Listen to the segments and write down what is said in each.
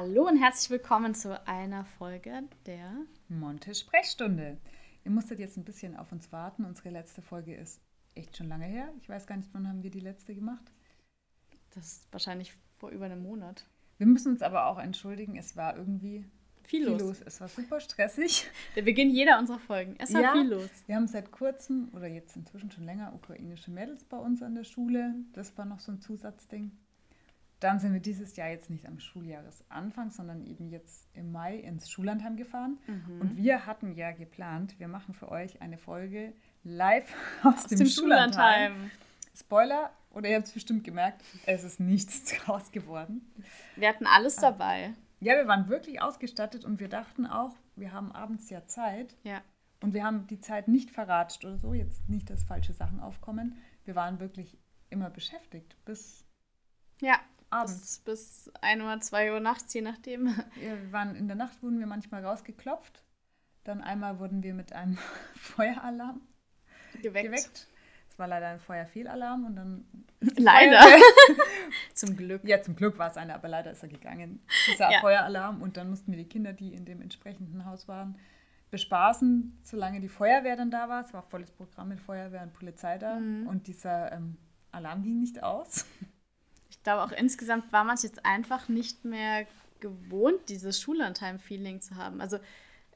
Hallo und herzlich willkommen zu einer Folge der Monte Sprechstunde. Ihr musstet jetzt ein bisschen auf uns warten. Unsere letzte Folge ist echt schon lange her. Ich weiß gar nicht, wann haben wir die letzte gemacht. Das ist wahrscheinlich vor über einem Monat. Wir müssen uns aber auch entschuldigen, es war irgendwie Viel viel los. los. Es war super stressig. Der Beginn jeder unserer Folgen. Es war Ja. viel los. Wir haben seit kurzem oder jetzt inzwischen schon länger ukrainische Mädels bei uns an der Schule. Das war noch so ein Zusatzding. Dann sind wir dieses Jahr jetzt nicht am Schuljahresanfang, sondern eben jetzt im Mai ins Schullandheim gefahren. Mhm. Und wir hatten ja geplant, wir machen für euch eine Folge live aus, Aus dem, dem Schullandheim. Schullandheim. Spoiler, oder ihr habt es bestimmt gemerkt, es ist nichts draus geworden. Wir hatten alles dabei. Ja, wir waren wirklich ausgestattet und wir dachten auch, wir haben abends ja Zeit Ja. und wir haben die Zeit nicht verratscht oder so, jetzt nicht, dass falsche Sachen aufkommen. Wir waren wirklich immer beschäftigt bis Ja. Abends. Bis, bis 1 Uhr, 2 Uhr nachts, je nachdem. Wir waren in der Nacht wurden wir manchmal rausgeklopft. Dann einmal wurden wir mit einem Feueralarm Geweckt. geweckt. Es war leider ein Feuerfehlalarm und dann Leider. Zum Glück. Ja, zum Glück war es einer, aber leider ist er gegangen. Dieser Ja. Feueralarm und dann mussten wir die Kinder, die in dem entsprechenden Haus waren, bespaßen, solange die Feuerwehr dann da war. Es war volles Programm mit Feuerwehr und Polizei da Mhm. und dieser ähm, Alarm ging nicht aus. Ich glaube auch insgesamt war man es jetzt einfach nicht mehr gewohnt, dieses Schullandheim-Feeling zu haben. Also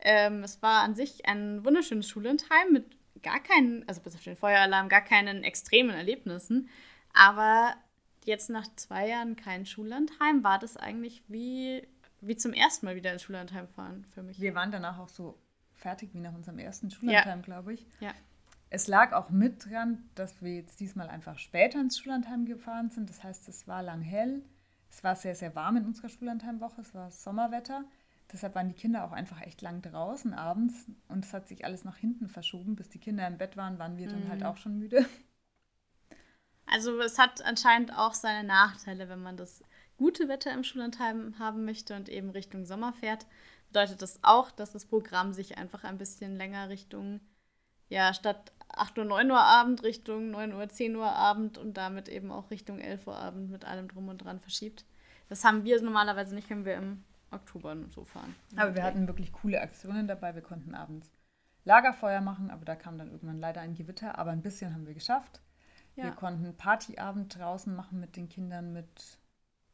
ähm, es war an sich ein wunderschönes Schullandheim mit gar keinen, also bis auf den Feueralarm, gar keinen extremen Erlebnissen. Aber jetzt nach zwei Jahren kein Schullandheim, war das eigentlich wie, wie zum ersten Mal wieder ins Schullandheim fahren für mich. Wir waren danach auch so fertig wie nach unserem ersten Schullandheim, glaube ich. Ja. Es lag auch mit dran, dass wir jetzt diesmal einfach später ins Schullandheim gefahren sind. Das heißt, es war lang hell. Es war sehr, sehr warm in unserer Schullandheimwoche. Es war Sommerwetter. Deshalb waren die Kinder auch einfach echt lang draußen abends. Und es hat sich alles nach hinten verschoben. Bis die Kinder im Bett waren, waren wir dann halt auch schon müde. Also es hat anscheinend auch seine Nachteile, wenn man das gute Wetter im Schullandheim haben möchte und eben Richtung Sommer fährt. Bedeutet das auch, dass das Programm sich einfach ein bisschen länger Richtung, ja, statt 8 Uhr, 9 Uhr Abend Richtung 9 Uhr, 10 Uhr Abend und damit eben auch Richtung 11 Uhr Abend mit allem drum und dran verschiebt. Das haben wir normalerweise nicht, wenn wir im Oktober so fahren. Aber wir hatten wirklich coole Aktionen dabei. Wir konnten abends Lagerfeuer machen, aber da kam dann irgendwann leider ein Gewitter. Aber ein bisschen haben wir geschafft. Wir Ja. konnten Partyabend draußen machen mit den Kindern, mit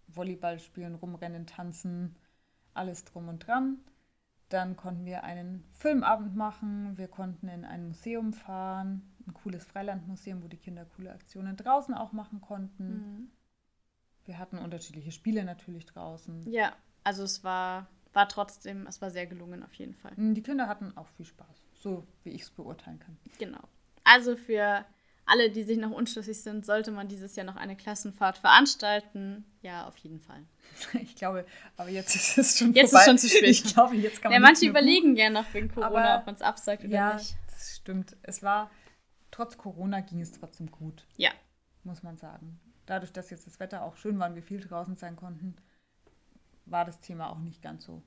Volleyball spielen, rumrennen, tanzen, alles drum und dran. Dann konnten wir einen Filmabend machen, wir konnten in ein Museum fahren, ein cooles Freilandmuseum, wo die Kinder coole Aktionen draußen auch machen konnten. Mhm. Wir hatten unterschiedliche Spiele natürlich draußen. Ja, also es war, war trotzdem, es war sehr gelungen auf jeden Fall. Die Kinder hatten auch viel Spaß, so wie ich es beurteilen kann. Genau. Also für alle, die sich noch unschlüssig sind, sollte man dieses Jahr noch eine Klassenfahrt veranstalten. Ja, auf jeden Fall. Ich glaube, aber jetzt ist es schon Jetzt ist vorbei. schon zu spät. Ich glaube, jetzt kann Ja, man manche nichts mehr überlegen ja noch wegen Corona, Aber- ob man es absagt oder Ja, nicht. das stimmt. Es war, trotz Corona ging es trotzdem gut, Ja, muss man sagen. Dadurch, dass jetzt das Wetter auch schön war und wir viel draußen sein konnten, war das Thema auch nicht ganz so.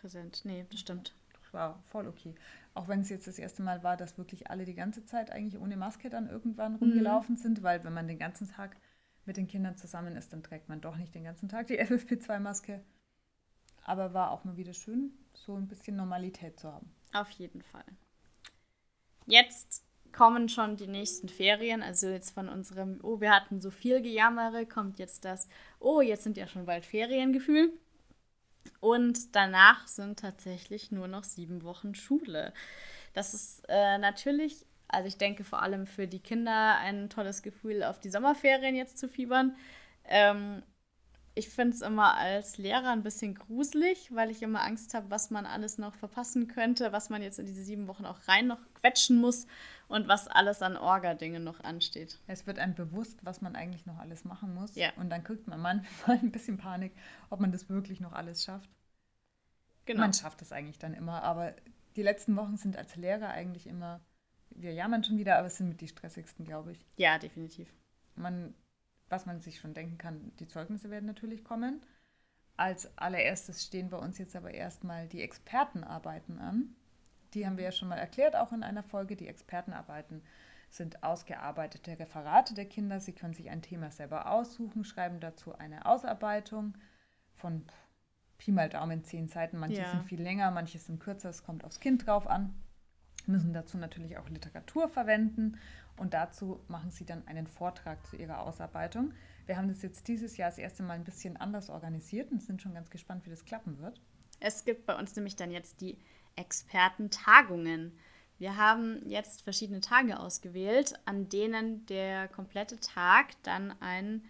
präsent. Nee, das stimmt. Das war voll okay. Auch wenn es jetzt das erste Mal war, dass wirklich alle die ganze Zeit eigentlich ohne Maske dann irgendwann rumgelaufen sind, weil wenn man den ganzen Tag mit den Kindern zusammen ist, dann trägt man doch nicht den ganzen Tag die FFP2-Maske. Aber war auch mal wieder schön, so ein bisschen Normalität zu haben. Auf jeden Fall. Jetzt kommen schon die nächsten Ferien. Also jetzt von unserem, oh, wir hatten so viel Gejammere, kommt jetzt das, oh, jetzt sind ja schon bald Feriengefühl. Und danach sind tatsächlich nur noch sieben Wochen Schule. Das ist äh, natürlich, also ich denke vor allem für die Kinder ein tolles Gefühl, auf die Sommerferien jetzt zu fiebern. Ähm, ich finde es immer als Lehrer ein bisschen gruselig, weil ich immer Angst habe, was man alles noch verpassen könnte, was man jetzt in diese sieben Wochen auch rein noch quetschen muss und was alles an Orga-Dingen noch ansteht. Es wird einem bewusst, was man eigentlich noch alles machen muss. Ja. Und dann kriegt man manchmal ein bisschen Panik, ob man das wirklich noch alles schafft. Genau. Man schafft es eigentlich dann immer, aber die letzten Wochen sind als Lehrer eigentlich immer, wir jammern schon wieder, aber es sind mit die stressigsten, glaube ich. Ja, definitiv. Man, was man sich schon denken kann, die Zeugnisse werden natürlich kommen. Als allererstes stehen bei uns jetzt aber erstmal die Expertenarbeiten an. Die haben wir ja schon mal erklärt, auch in einer Folge. Die Expertenarbeiten sind ausgearbeitete Referate der Kinder. Sie können sich ein Thema selber aussuchen, schreiben dazu eine Ausarbeitung von Pi mal Daumen zehn Seiten. Manche Ja. sind viel länger, manche sind kürzer. Es kommt aufs Kind drauf an. Müssen dazu natürlich auch Literatur verwenden und dazu machen sie dann einen Vortrag zu ihrer Ausarbeitung. Wir haben das jetzt dieses Jahr das erste Mal ein bisschen anders organisiert und sind schon ganz gespannt, wie das klappen wird. Es gibt bei uns nämlich dann jetzt die Expertentagungen. Wir haben jetzt verschiedene Tage ausgewählt, an denen der komplette Tag dann ein,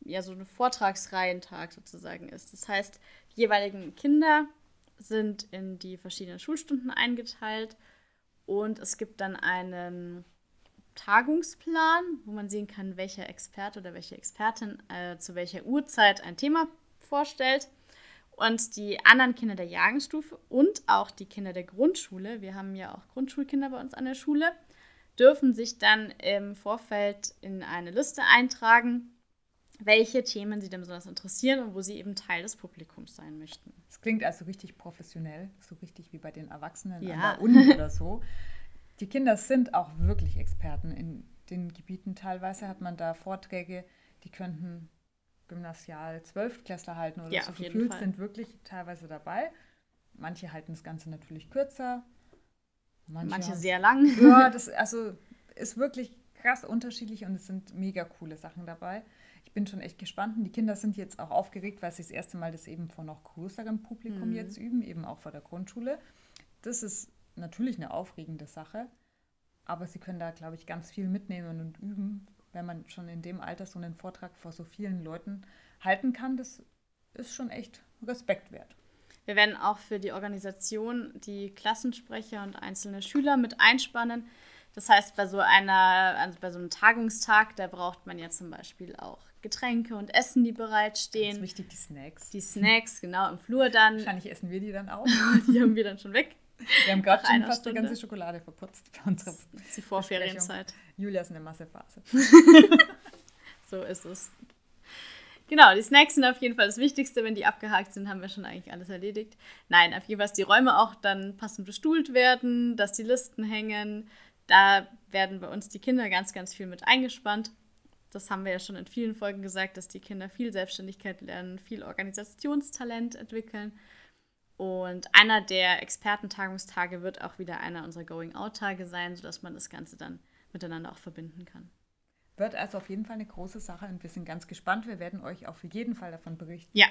ja, so ein Vortragsreihentag sozusagen ist. Das heißt, die jeweiligen Kinder sind in die verschiedenen Schulstunden eingeteilt und es gibt dann einen Tagungsplan, wo man sehen kann, welcher Experte oder welche Expertin äh, zu welcher Uhrzeit ein Thema vorstellt. Und die anderen Kinder der Jahrgangsstufe und auch die Kinder der Grundschule, wir haben ja auch Grundschulkinder bei uns an der Schule, dürfen sich dann im Vorfeld in eine Liste eintragen, welche Themen sie denn besonders interessieren und wo sie eben Teil des Publikums sein möchten. Es klingt also richtig professionell, so richtig wie bei den Erwachsenen Ja. an der Uni oder so. Die Kinder sind auch wirklich Experten in den Gebieten. Teilweise hat man da Vorträge, die könnten gymnasial Zwölftklässler halten oder Ja, so. auf jeden Gefühlt Fall. sind wirklich teilweise dabei. Manche halten das Ganze natürlich kürzer. Manche haben- sehr lang. ja, das also ist wirklich krass unterschiedlich und es sind mega coole Sachen dabei. Ich bin schon echt gespannt. Und die Kinder sind jetzt auch aufgeregt, weil sie das erste Mal das eben vor noch größerem Publikum Mhm. jetzt üben, eben auch vor der Grundschule. Das ist natürlich eine aufregende Sache, aber sie können da, glaube ich, ganz viel mitnehmen und üben, wenn man schon in dem Alter so einen Vortrag vor so vielen Leuten halten kann. Das ist schon echt Respekt wert. Wir werden auch für die Organisation die Klassensprecher und einzelne Schüler mit einspannen. Das heißt, bei so einer, also bei so einem Tagungstag, da braucht man ja zum Beispiel auch Getränke und Essen, die Ganz bereitstehen. wichtig, die Snacks. Die Snacks, genau, im Flur dann. Wahrscheinlich essen wir die dann auch. Die haben wir dann schon weg. Wir haben gerade schon fast Stunde. die ganze Schokolade verputzt bei unserer Das ist die Vorferienzeit. Julia ist eine Massephase. So ist es. Genau, die Snacks sind auf jeden Fall das Wichtigste. Wenn die abgehakt sind, haben wir schon eigentlich alles erledigt. Nein, auf jeden Fall, dass die Räume auch dann passend bestuhlt werden, dass die Listen hängen. Da werden bei uns die Kinder ganz, ganz viel mit eingespannt. Das haben wir ja schon in vielen Folgen gesagt, dass die Kinder viel Selbstständigkeit lernen, viel Organisationstalent entwickeln. Und einer der Expertentagungstage wird auch wieder einer unserer Going-Out-Tage sein, sodass man das Ganze dann miteinander auch verbinden kann. Wird also auf jeden Fall eine große Sache und wir sind ganz gespannt. Wir werden euch auf jeden Fall davon berichten, Ja,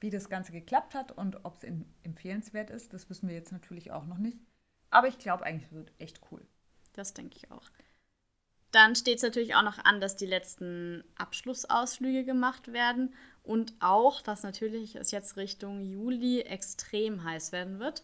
wie das Ganze geklappt hat und ob es empfehlenswert ist. Das wissen wir jetzt natürlich auch noch nicht. Aber ich glaube eigentlich, es wird echt cool. Das denke ich auch. Dann steht es natürlich auch noch an, dass die letzten Abschlussausflüge gemacht werden und auch, dass natürlich es jetzt Richtung Juli extrem heiß werden wird.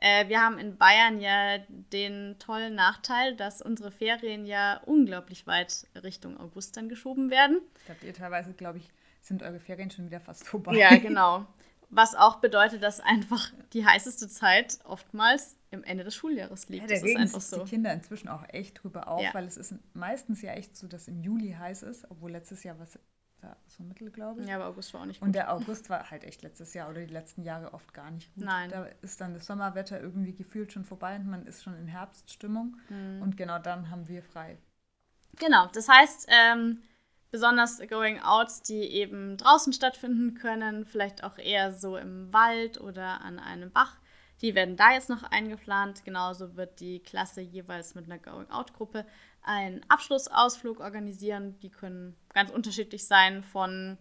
Äh, wir haben in Bayern ja den tollen Nachteil, dass unsere Ferien ja unglaublich weit Richtung August dann geschoben werden. Da habt ihr teilweise, glaube ich, sind eure Ferien schon wieder fast vorbei. Ja, genau. Was auch bedeutet, dass einfach die heißeste Zeit oftmals im Ende des Schuljahres liegt. Ja, da das ist einfach so. die Kinder inzwischen auch echt drüber auf, Ja. weil es ist meistens ja echt so, dass im Juli heiß ist, obwohl letztes Jahr was da so mittel, glaube ich. Ja, aber August war auch nicht Und gut. der August war halt echt letztes Jahr oder die letzten Jahre oft gar nicht gut. Nein. Da ist dann das Sommerwetter irgendwie gefühlt schon vorbei und man ist schon in Herbststimmung. Mhm. Und genau dann haben wir frei. Genau, das heißt, ähm, besonders Going Outs, die eben draußen stattfinden können, vielleicht auch eher so im Wald oder an einem Bach, die werden da jetzt noch eingeplant. Genauso wird die Klasse jeweils mit einer Going Out-Gruppe einen Abschlussausflug organisieren. Die können ganz unterschiedlich sein, von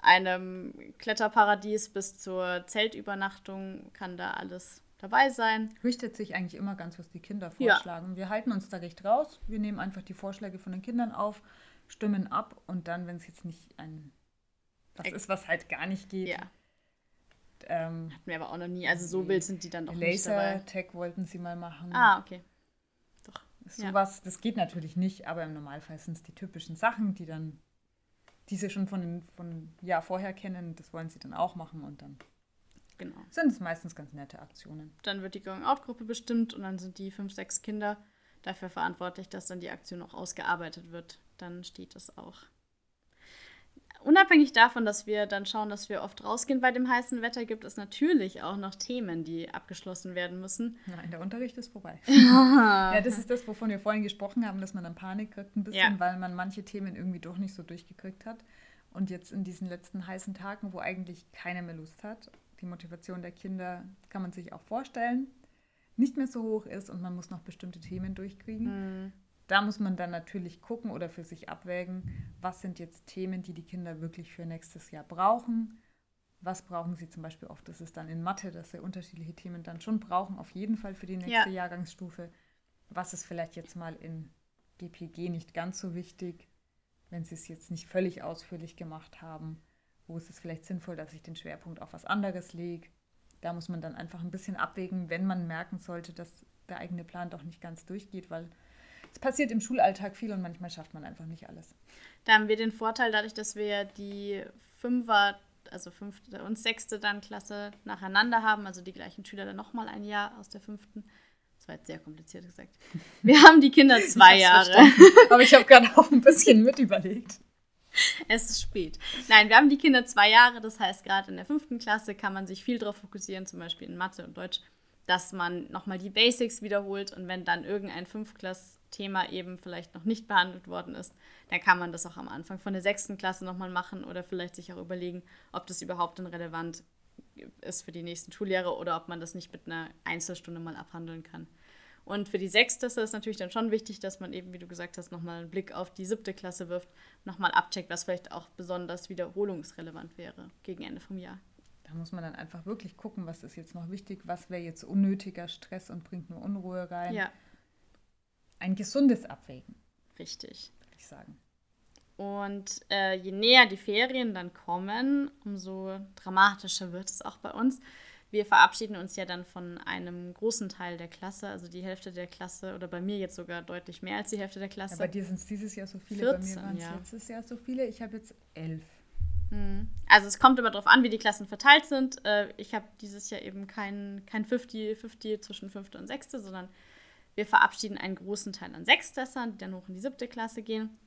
einem Kletterparadies bis zur Zeltübernachtung kann da alles dabei sein. Richtet sich eigentlich immer ganz, was die Kinder Ja. vorschlagen. Wir halten uns da recht raus. Wir nehmen einfach die Vorschläge von den Kindern auf, stimmen ab und dann, wenn es jetzt nicht ein was Ex- ist, was halt gar nicht geht, Ja, ähm, hatten wir aber auch noch nie. Also so wild sind die dann auch nicht dabei. Laser-Tag wollten sie mal machen. Ah, okay. Doch. ja. Sowas, das geht natürlich nicht, aber im Normalfall sind es die typischen Sachen, die dann, die sie schon von, den- von Jahr vorher kennen, das wollen sie dann auch machen und dann Genau. sind es meistens ganz nette Aktionen. Dann wird die Going-Out-Gruppe bestimmt und dann sind die fünf, sechs Kinder dafür verantwortlich, dass dann die Aktion auch ausgearbeitet wird. Dann steht das auch. Unabhängig davon, dass wir dann schauen, dass wir oft rausgehen bei dem heißen Wetter, gibt es natürlich auch noch Themen, die abgeschlossen werden müssen. Nein, der Unterricht ist vorbei. ja, das ist das, wovon wir vorhin gesprochen haben, dass man dann Panik kriegt ein bisschen, Ja. weil man manche Themen irgendwie doch nicht so durchgekriegt hat. Und jetzt in diesen letzten heißen Tagen, wo eigentlich keiner mehr Lust hat, die Motivation der Kinder, kann man sich auch vorstellen, nicht mehr so hoch ist und man muss noch bestimmte Themen durchkriegen. Mhm. Da muss man dann natürlich gucken oder für sich abwägen, was sind jetzt Themen, die die Kinder wirklich für nächstes Jahr brauchen. Was brauchen sie zum Beispiel oft? Das ist dann in Mathe, dass sie unterschiedliche Themen dann schon brauchen, auf jeden Fall für die nächste ja. Jahrgangsstufe. Was ist vielleicht jetzt mal in GPG nicht ganz so wichtig, wenn sie es jetzt nicht völlig ausführlich gemacht haben? Wo ist es vielleicht sinnvoll, dass ich den Schwerpunkt auf was anderes lege? Da muss man dann einfach ein bisschen abwägen, wenn man merken sollte, dass der eigene Plan doch nicht ganz durchgeht, weil es passiert im Schulalltag viel und manchmal schafft man einfach nicht alles. Da haben wir den Vorteil, dadurch, dass wir die Fünfer, also fünfte und sechste dann Klasse nacheinander haben, also die gleichen Schüler dann nochmal ein Jahr aus der fünften. Das war jetzt sehr kompliziert gesagt. Wir haben die Kinder zwei Jahre. Aber ich habe gerade auch ein bisschen mit überlegt. Es ist spät. Nein, wir haben die Kinder zwei Jahre, das heißt, gerade in der fünften Klasse kann man sich viel darauf fokussieren, zum Beispiel in Mathe und Deutsch, dass man nochmal die Basics wiederholt und wenn dann irgendein Fünfklass-Thema eben vielleicht noch nicht behandelt worden ist, dann kann man das auch am Anfang von der sechsten Klasse nochmal machen oder vielleicht sich auch überlegen, ob das überhaupt dann relevant ist für die nächsten Schuljahre oder ob man das nicht mit einer Einzelstunde mal abhandeln kann. Und für die sechste ist es natürlich dann schon wichtig, dass man eben, wie du gesagt hast, nochmal einen Blick auf die siebte Klasse wirft, nochmal abcheckt, was vielleicht auch besonders wiederholungsrelevant wäre gegen Ende vom Jahr. Da muss man dann einfach wirklich gucken, was ist jetzt noch wichtig, was wäre jetzt unnötiger Stress und bringt nur Unruhe rein. Ja. Ein gesundes Abwägen. Richtig. Würde ich sagen. Und äh, je näher die Ferien dann kommen, umso dramatischer wird es auch bei uns wir verabschieden uns ja dann von einem großen Teil der Klasse, also die Hälfte der Klasse oder bei mir jetzt sogar deutlich mehr als die Hälfte der Klasse. Ja, bei dir sind es dieses Jahr so viele, 14, bei mir waren es ja. letztes Jahr so viele. Ich habe jetzt elf. Hm. Also es kommt immer darauf an, wie die Klassen verteilt sind. Äh, ich habe dieses Jahr eben kein, kein 50-50 zwischen fünfte und sechste, sondern wir verabschieden einen großen Teil an Sechstklässern, die dann hoch in die siebte Klasse gehen.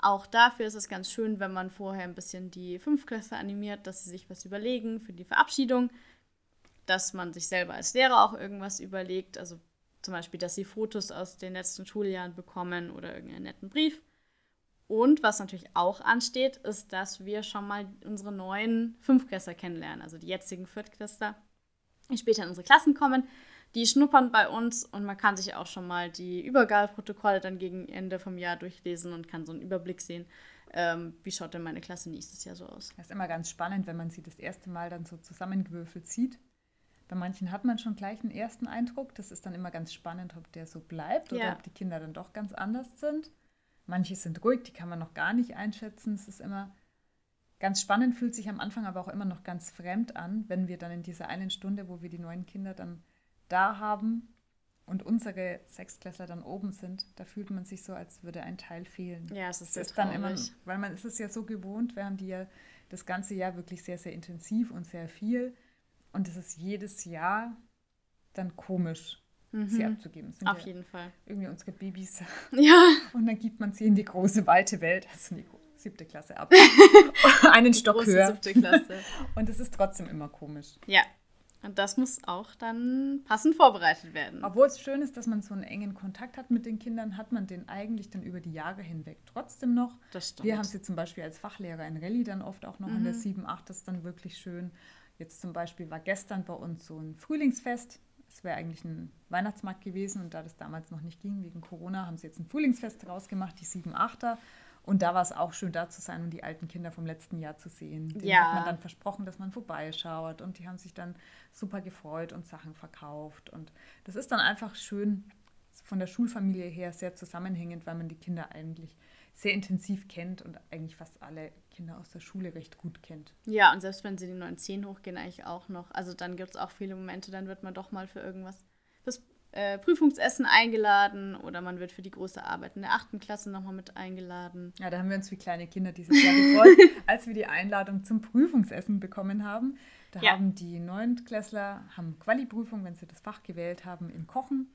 Auch dafür ist es ganz schön, wenn man vorher ein bisschen die Fünftklässler animiert, dass sie sich was überlegen für die Verabschiedung dass man sich selber als Lehrer auch irgendwas überlegt. Also zum Beispiel, dass sie Fotos aus den letzten Schuljahren bekommen oder irgendeinen netten Brief. Und was natürlich auch ansteht, ist, dass wir schon mal unsere neuen Fünftklässler kennenlernen, also die jetzigen Viertklässler, die später in unsere Klassen kommen. Die schnuppern bei uns und man kann sich auch schon mal die Übergabeprotokolle dann gegen Ende vom Jahr durchlesen und kann so einen Überblick sehen, ähm, wie schaut denn meine Klasse nächstes Jahr so aus. Das ist immer ganz spannend, wenn man sie das erste Mal dann so zusammengewürfelt sieht. Bei manchen hat man schon gleich einen ersten Eindruck. Das ist dann immer ganz spannend, ob der so bleibt oder ja. ob die Kinder dann doch ganz anders sind. Manche sind ruhig, die kann man noch gar nicht einschätzen. Es ist immer ganz spannend, fühlt sich am Anfang aber auch immer noch ganz fremd an, wenn wir dann in dieser einen Stunde, wo wir die neuen Kinder dann da haben und unsere Sechstklässler dann oben sind, da fühlt man sich so, als würde ein Teil fehlen. Ja, es ist, das ist dann immer, weil man ist es ja so gewohnt, wir haben die ja das ganze Jahr wirklich sehr, sehr intensiv und sehr viel. Und es ist jedes Jahr dann komisch, mhm. sie abzugeben. Auf ja jeden Fall. Irgendwie unsere Babys. Ja. Und dann gibt man sie in die große, weite Welt, also in die siebte Klasse ab. Einen Stock höher. Siebte Klasse. Und es ist trotzdem immer komisch. Ja. Und das muss auch dann passend vorbereitet werden. Obwohl es schön ist, dass man so einen engen Kontakt hat mit den Kindern, hat man den eigentlich dann über die Jahre hinweg trotzdem noch. Das stimmt. Wir haben sie zum Beispiel als Fachlehrer in Rallye dann oft auch noch mhm. in der 7, 8, das ist dann wirklich schön. Jetzt zum Beispiel war gestern bei uns so ein Frühlingsfest. Es wäre eigentlich ein Weihnachtsmarkt gewesen und da das damals noch nicht ging wegen Corona, haben sie jetzt ein Frühlingsfest rausgemacht, die 7-8er. Und da war es auch schön, da zu sein und die alten Kinder vom letzten Jahr zu sehen. Denen ja. hat man dann versprochen, dass man vorbeischaut und die haben sich dann super gefreut und Sachen verkauft. Und das ist dann einfach schön von der Schulfamilie her sehr zusammenhängend, weil man die Kinder eigentlich sehr intensiv kennt und eigentlich fast alle Kinder aus der Schule recht gut kennt. Ja, und selbst wenn sie die 9-10 hochgehen, eigentlich auch noch. Also dann gibt es auch viele Momente, dann wird man doch mal für irgendwas, fürs äh, Prüfungsessen eingeladen oder man wird für die große Arbeit in der 8. Klasse nochmal mit eingeladen. Ja, da haben wir uns wie kleine Kinder dieses Jahr gefreut, als wir die Einladung zum Prüfungsessen bekommen haben. Da ja. haben die Neuntklässler haben Quali-Prüfung, wenn sie das Fach gewählt haben, im Kochen.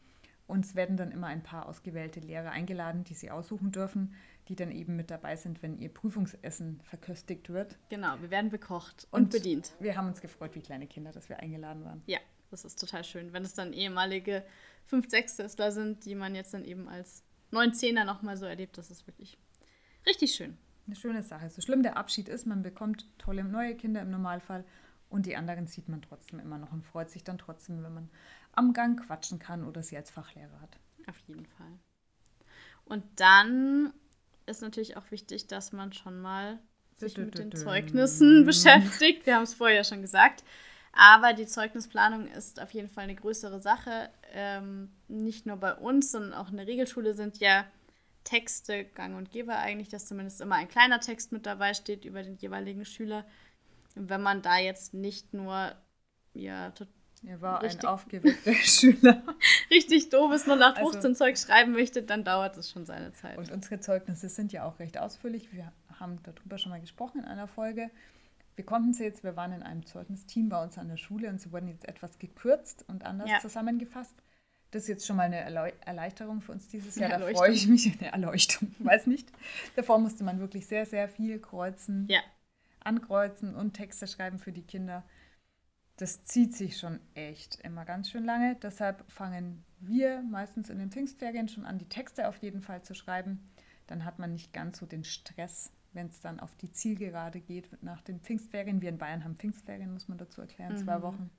Und es werden dann immer ein paar ausgewählte Lehrer eingeladen, die sie aussuchen dürfen, die dann eben mit dabei sind, wenn ihr Prüfungsessen verköstigt wird. Genau, wir werden bekocht und, und bedient. Wir haben uns gefreut, wie kleine Kinder, dass wir eingeladen waren. Ja, das ist total schön. Wenn es dann ehemalige 5 6 da sind, die man jetzt dann eben als 9 10er nochmal so erlebt, das ist wirklich richtig schön. Eine schöne Sache. So schlimm der Abschied ist, man bekommt tolle neue Kinder im Normalfall Und die anderen sieht man trotzdem immer noch und freut sich dann trotzdem, wenn man am Gang quatschen kann oder sie als Fachlehrer hat. Auf jeden Fall. Und dann ist natürlich auch wichtig, dass man schon mal sich mit den Zeugnissen beschäftigt. Wir haben es vorher schon gesagt. Aber die Zeugnisplanung ist auf jeden Fall eine größere Sache. Ähm, nicht nur bei uns, sondern auch in der Regelschule sind ja Texte gang und gäbe eigentlich, dass zumindest immer ein kleiner Text mit dabei steht über den jeweiligen Schüler. Und wenn man da jetzt nicht nur ja, er war richtig, ein aufgeweckter Schüler. richtig doofes 0815 also, Zeug schreiben möchte, dann dauert es schon seine Zeit. Und unsere Zeugnisse sind ja auch recht ausführlich. Wir haben darüber schon mal gesprochen in einer Folge. Wir konnten sie jetzt, wir waren in einem Zeugnisteam bei uns an der Schule und sie wurden jetzt etwas gekürzt und anders ja. zusammengefasst. Das ist jetzt schon mal eine Erleichterung für uns dieses Jahr. Da freue ich mich. Eine Erleuchtung, ich weiß nicht. Davor musste man wirklich sehr, sehr viel kreuzen, ja. ankreuzen und Texte schreiben für die Kinder das zieht sich schon echt immer ganz schön lange. Deshalb fangen wir meistens in den Pfingstferien schon an, die Texte auf jeden Fall zu schreiben. Dann hat man nicht ganz so den Stress, wenn es dann auf die Zielgerade geht nach den Pfingstferien. Wir in Bayern haben Pfingstferien, muss man dazu erklären, mhm. zwei Wochen.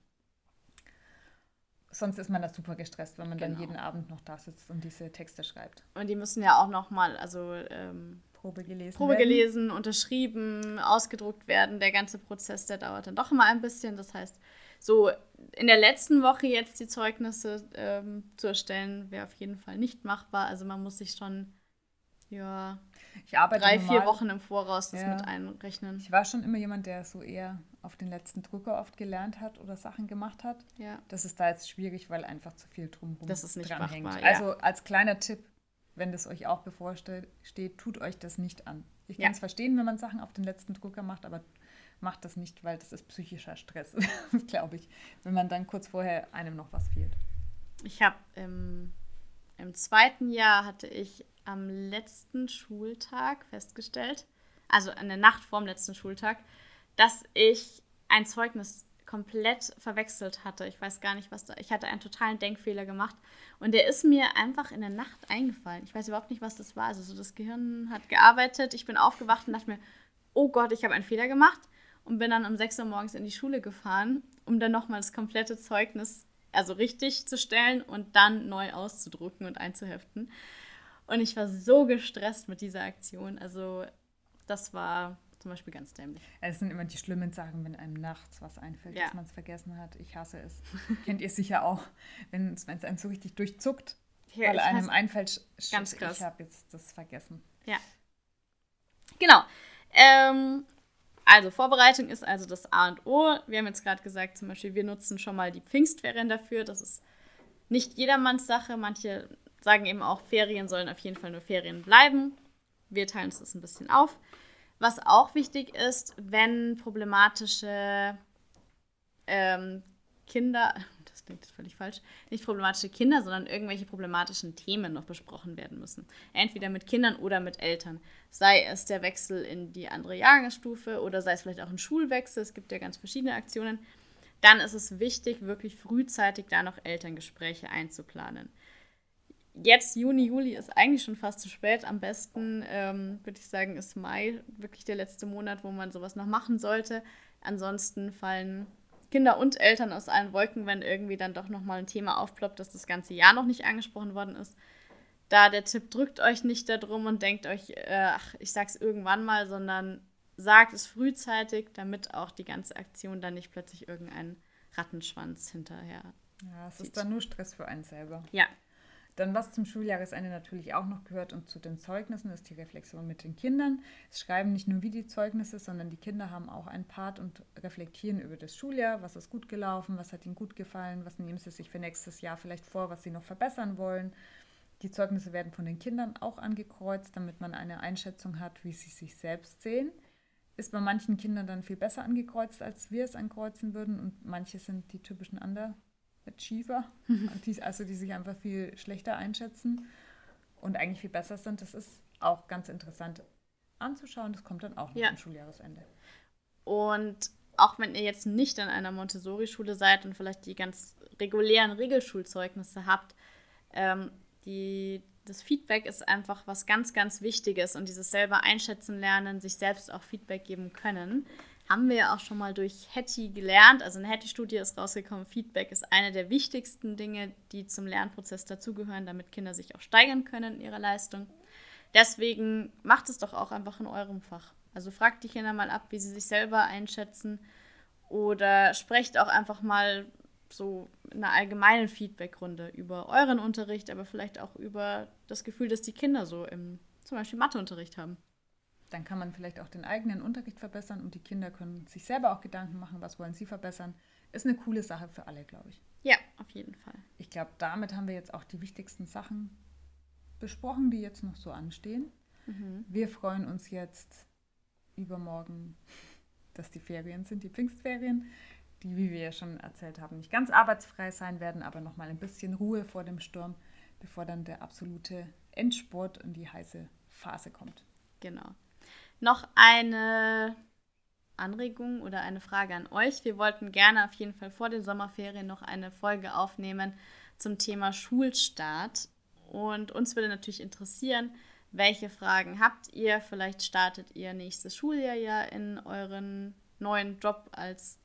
Sonst ist man da super gestresst, wenn man genau. dann jeden Abend noch da sitzt und diese Texte schreibt. Und die müssen ja auch nochmal, also ähm, Probe gelesen. Probe werden. gelesen, unterschrieben, ausgedruckt werden. Der ganze Prozess, der dauert dann doch immer ein bisschen. Das heißt, so in der letzten Woche jetzt die Zeugnisse ähm, zu erstellen, wäre auf jeden Fall nicht machbar. Also man muss sich schon ja, drei, normal. vier Wochen im Voraus das ja. mit einrechnen. Ich war schon immer jemand, der so eher auf den letzten Drücker oft gelernt hat oder Sachen gemacht hat. Ja. Das ist da jetzt schwierig, weil einfach zu viel drumherum das ist nicht dranhängt. Machbar, ja. Also als kleiner Tipp, wenn das euch auch bevorsteht, tut euch das nicht an. Ich kann es verstehen, wenn man Sachen auf den letzten Drucker macht, aber macht das nicht, weil das ist psychischer Stress, glaube ich, wenn man dann kurz vorher einem noch was fehlt. Ich habe im, im zweiten Jahr hatte ich am letzten Schultag festgestellt, also in der Nacht vorm letzten Schultag, dass ich ein Zeugnis komplett verwechselt hatte. Ich weiß gar nicht, was da. Ich hatte einen totalen Denkfehler gemacht und der ist mir einfach in der Nacht eingefallen. Ich weiß überhaupt nicht, was das war. Also so das Gehirn hat gearbeitet. Ich bin aufgewacht und dachte mir, oh Gott, ich habe einen Fehler gemacht und bin dann um 6 Uhr morgens in die Schule gefahren, um dann nochmal das komplette Zeugnis, also richtig zu stellen und dann neu auszudrucken und einzuheften. Und ich war so gestresst mit dieser Aktion. Also das war zum Beispiel ganz dämlich. Es sind immer die schlimmen Sachen, wenn einem nachts was einfällt, ja. dass man es vergessen hat. Ich hasse es. Kennt ihr sicher auch, wenn es einen so richtig durchzuckt, ja, weil einem einfällt, ganz krass. ich habe jetzt das vergessen. Ja. Genau. Ähm, also Vorbereitung ist also das A und O. Wir haben jetzt gerade gesagt, zum Beispiel, wir nutzen schon mal die Pfingstferien dafür. Das ist nicht jedermanns Sache. Manche sagen eben auch, Ferien sollen auf jeden Fall nur Ferien bleiben. Wir teilen uns das ein bisschen auf. Was auch wichtig ist, wenn problematische ähm, Kinder, klingt völlig falsch, nicht problematische Kinder, sondern irgendwelche problematischen Themen noch besprochen werden müssen. Entweder mit Kindern oder mit Eltern. Sei es der Wechsel in die andere Jahrgangsstufe oder sei es vielleicht auch ein Schulwechsel. Es gibt ja ganz verschiedene Aktionen. Dann ist es wichtig, wirklich frühzeitig da noch Elterngespräche einzuplanen. Jetzt, Juni, Juli, ist eigentlich schon fast zu spät. Am besten, ähm, würde ich sagen, ist Mai wirklich der letzte Monat, wo man sowas noch machen sollte. Ansonsten fallen Kinder und Eltern aus allen Wolken, wenn irgendwie dann doch nochmal ein Thema aufploppt, das das ganze Jahr noch nicht angesprochen worden ist. Da der Tipp, drückt euch nicht darum und denkt euch, äh, ach, ich sag's irgendwann mal, sondern sagt es frühzeitig, damit auch die ganze Aktion dann nicht plötzlich irgendeinen Rattenschwanz hinterher. Ja, es ist dann nur Stress für einen selber. Ja, dann, was zum Schuljahresende natürlich auch noch gehört und zu den Zeugnissen, ist die Reflexion mit den Kindern. Es schreiben nicht nur wie die Zeugnisse, sondern die Kinder haben auch einen Part und reflektieren über das Schuljahr. Was ist gut gelaufen? Was hat ihnen gut gefallen? Was nehmen sie sich für nächstes Jahr vielleicht vor, was sie noch verbessern wollen? Die Zeugnisse werden von den Kindern auch angekreuzt, damit man eine Einschätzung hat, wie sie sich selbst sehen. Ist bei manchen Kindern dann viel besser angekreuzt, als wir es ankreuzen würden und manche sind die typischen Under Achiever, die, also die sich einfach viel schlechter einschätzen und eigentlich viel besser sind. Das ist auch ganz interessant anzuschauen. Das kommt dann auch ja. am Schuljahresende. Und auch wenn ihr jetzt nicht an einer Montessori-Schule seid und vielleicht die ganz regulären Regelschulzeugnisse habt, ähm, die, das Feedback ist einfach was ganz, ganz Wichtiges und dieses selber einschätzen lernen, sich selbst auch Feedback geben können, haben wir ja auch schon mal durch Hattie gelernt. Also eine Hattie-Studie ist rausgekommen, Feedback ist eine der wichtigsten Dinge, die zum Lernprozess dazugehören, damit Kinder sich auch steigern können in ihrer Leistung. Deswegen macht es doch auch einfach in eurem Fach. Also fragt die Kinder mal ab, wie sie sich selber einschätzen oder sprecht auch einfach mal so in einer allgemeinen Feedbackrunde über euren Unterricht, aber vielleicht auch über das Gefühl, das die Kinder so im zum Beispiel Matheunterricht haben. Dann kann man vielleicht auch den eigenen Unterricht verbessern und die Kinder können sich selber auch Gedanken machen, was wollen sie verbessern. Ist eine coole Sache für alle, glaube ich. Ja, auf jeden Fall. Ich glaube, damit haben wir jetzt auch die wichtigsten Sachen besprochen, die jetzt noch so anstehen. Mhm. Wir freuen uns jetzt übermorgen, dass die Ferien sind, die Pfingstferien, die, wie wir ja schon erzählt haben, nicht ganz arbeitsfrei sein werden, aber nochmal ein bisschen Ruhe vor dem Sturm, bevor dann der absolute Endsport in die heiße Phase kommt. Genau. Noch eine Anregung oder eine Frage an euch. Wir wollten gerne auf jeden Fall vor den Sommerferien noch eine Folge aufnehmen zum Thema Schulstart. Und uns würde natürlich interessieren, welche Fragen habt ihr? Vielleicht startet ihr nächstes Schuljahr ja in euren neuen Job als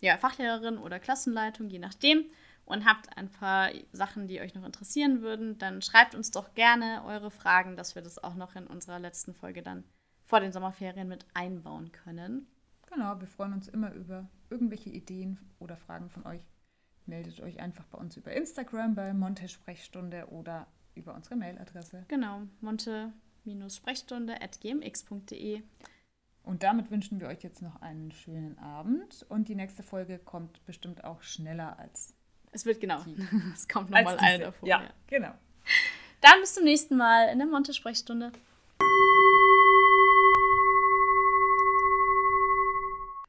ja, Fachlehrerin oder Klassenleitung, je nachdem. Und habt ein paar Sachen, die euch noch interessieren würden, dann schreibt uns doch gerne eure Fragen, dass wir das auch noch in unserer letzten Folge dann vor den Sommerferien mit einbauen können. Genau, wir freuen uns immer über irgendwelche Ideen oder Fragen von euch. Meldet euch einfach bei uns über Instagram bei Monte Sprechstunde oder über unsere Mailadresse. Genau, monte-sprechstunde.gmx.de. Und damit wünschen wir euch jetzt noch einen schönen Abend und die nächste Folge kommt bestimmt auch schneller als. Es wird genau. es kommt nochmal eine davor. Ja, ja, genau. Dann bis zum nächsten Mal in der Monte Sprechstunde.